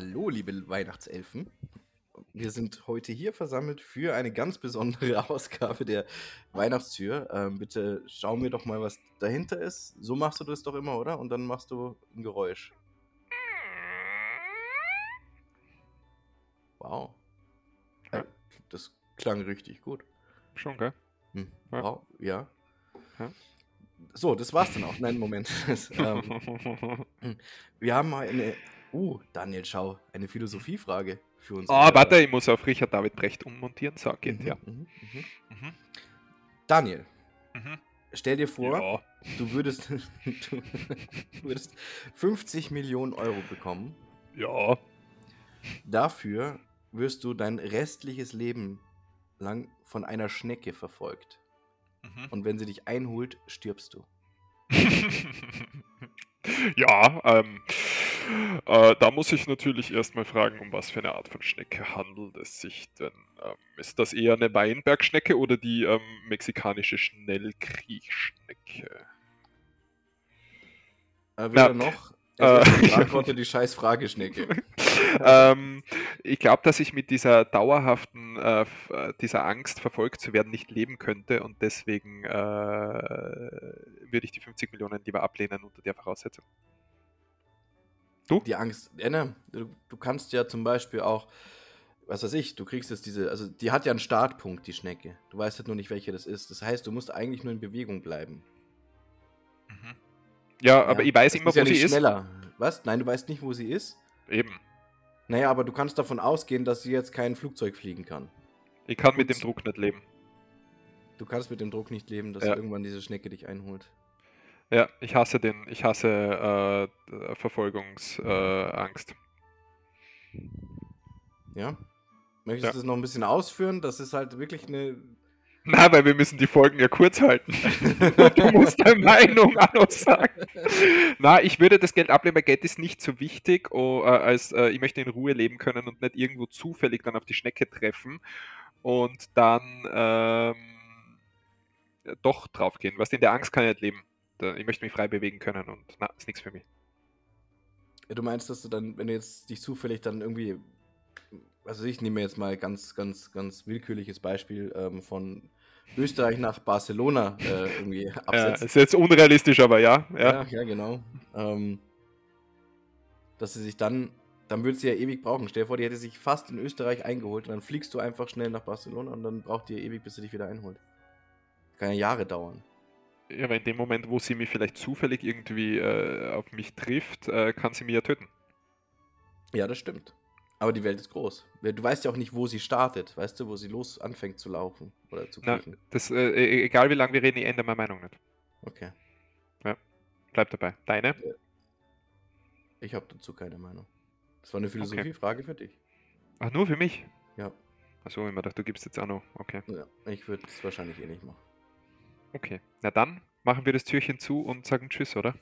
Hallo, liebe Weihnachtselfen. Wir sind heute hier versammelt für eine ganz besondere Ausgabe der Weihnachtstür. Ähm, bitte schau mir doch mal, was dahinter ist. So machst du das doch immer, oder? Und dann machst du ein Geräusch. Wow. Äh, das klang richtig gut. Schon, gell? Hm. Ja. Wow, ja. Ja. So, das war's dann auch. Nein, Moment. Ähm, wir haben mal eine. Uh, Daniel, schau, eine Philosophiefrage für uns. Ah, warte, ich muss auf Richard David Brecht ummontieren. So, geht, Mhm, ja. mhm, mhm. Mhm. Daniel, Mhm. stell dir vor, Ja. du würdest, du würdest 50 Millionen Euro bekommen. Ja. Dafür wirst du dein restliches Leben lang von einer Schnecke verfolgt. Mhm. Und wenn sie dich einholt, stirbst du. ja, ähm, äh, da muss ich natürlich erstmal fragen, um was für eine Art von Schnecke handelt es sich denn? Ähm, ist das eher eine Weinbergschnecke oder die ähm, mexikanische Schnellkriechschnecke? Äh, weder Ja, noch. äh, Es beantworte die scheiß Frageschnecke. ähm, ich glaube, dass ich mit dieser dauerhaften, äh, äh, dieser Angst verfolgt zu werden nicht leben könnte und deswegen äh, würde ich die 50 Millionen lieber ablehnen unter der Voraussetzung. Du? Die Angst. Ja, ne, du, du kannst ja zum Beispiel auch, was weiß ich, du kriegst jetzt diese, also die hat ja einen Startpunkt, die Schnecke. Du weißt halt nur nicht, welche das ist. Das heißt, du musst eigentlich nur in Bewegung bleiben. Mhm. Ja, aber Ja, ich weiß immer, ist ja wo sie ist. schneller. Was? Nein, du weißt nicht, wo sie ist? Eben. Naja, aber du kannst davon ausgehen, dass sie jetzt kein Flugzeug fliegen kann. Ich kann mit dem Druck nicht leben. Du kannst mit dem Druck nicht leben, dass Ja. irgendwann diese Schnecke dich einholt. Ja, ich hasse den, ich hasse äh, Verfolgungsangst. Äh. Ja? Möchtest Ja. du das noch ein bisschen ausführen? Das ist halt wirklich eine. Na, weil wir müssen die Folgen ja kurz halten. du musst deine Meinung aussagen. Na, ich würde das Geld ablehnen, weil Geld ist nicht so wichtig, oh, äh, als äh, ich möchte in Ruhe leben können und nicht irgendwo zufällig dann auf die Schnecke treffen und dann ähm, doch draufgehen. Was in der Angst kann ich nicht leben. Da- Ich möchte mich frei bewegen können und na, ist nichts für mich. Du meinst, dass du dann, wenn du jetzt dich zufällig dann irgendwie, also ich nehme jetzt mal ganz, ganz, ganz willkürliches Beispiel ähm, von Österreich nach Barcelona äh, irgendwie Ja, absetzt. ist jetzt unrealistisch, aber ja. ja. ja, ja, genau. Ähm, dass sie sich dann, dann würde sie ja ewig brauchen. Stell dir vor, die hätte sich fast in Österreich eingeholt und dann fliegst du einfach schnell nach Barcelona und dann braucht die ja ewig, bis sie dich wieder einholt. Kann ja Jahre dauern. Ja, aber in dem Moment, wo sie mich vielleicht zufällig irgendwie äh, auf mich trifft, äh, kann sie mich ja töten. Ja, das stimmt. Aber die Welt ist groß. Du weißt ja auch nicht, wo sie startet, weißt du, wo sie los anfängt zu laufen oder zu Na, das, äh, e- egal wie lange wir reden, ich ändere meine Meinung nicht. Okay. Bleib dabei. Deine? Ich habe dazu keine Meinung. Das war eine Philosophiefrage für dich. Ach, nur für mich? Ja. Achso, ich mir dachte, du gibst jetzt auch noch. Okay. ja ich würde es wahrscheinlich eh nicht machen. Okay. Na dann machen wir das Türchen zu und sagen Tschüss, oder?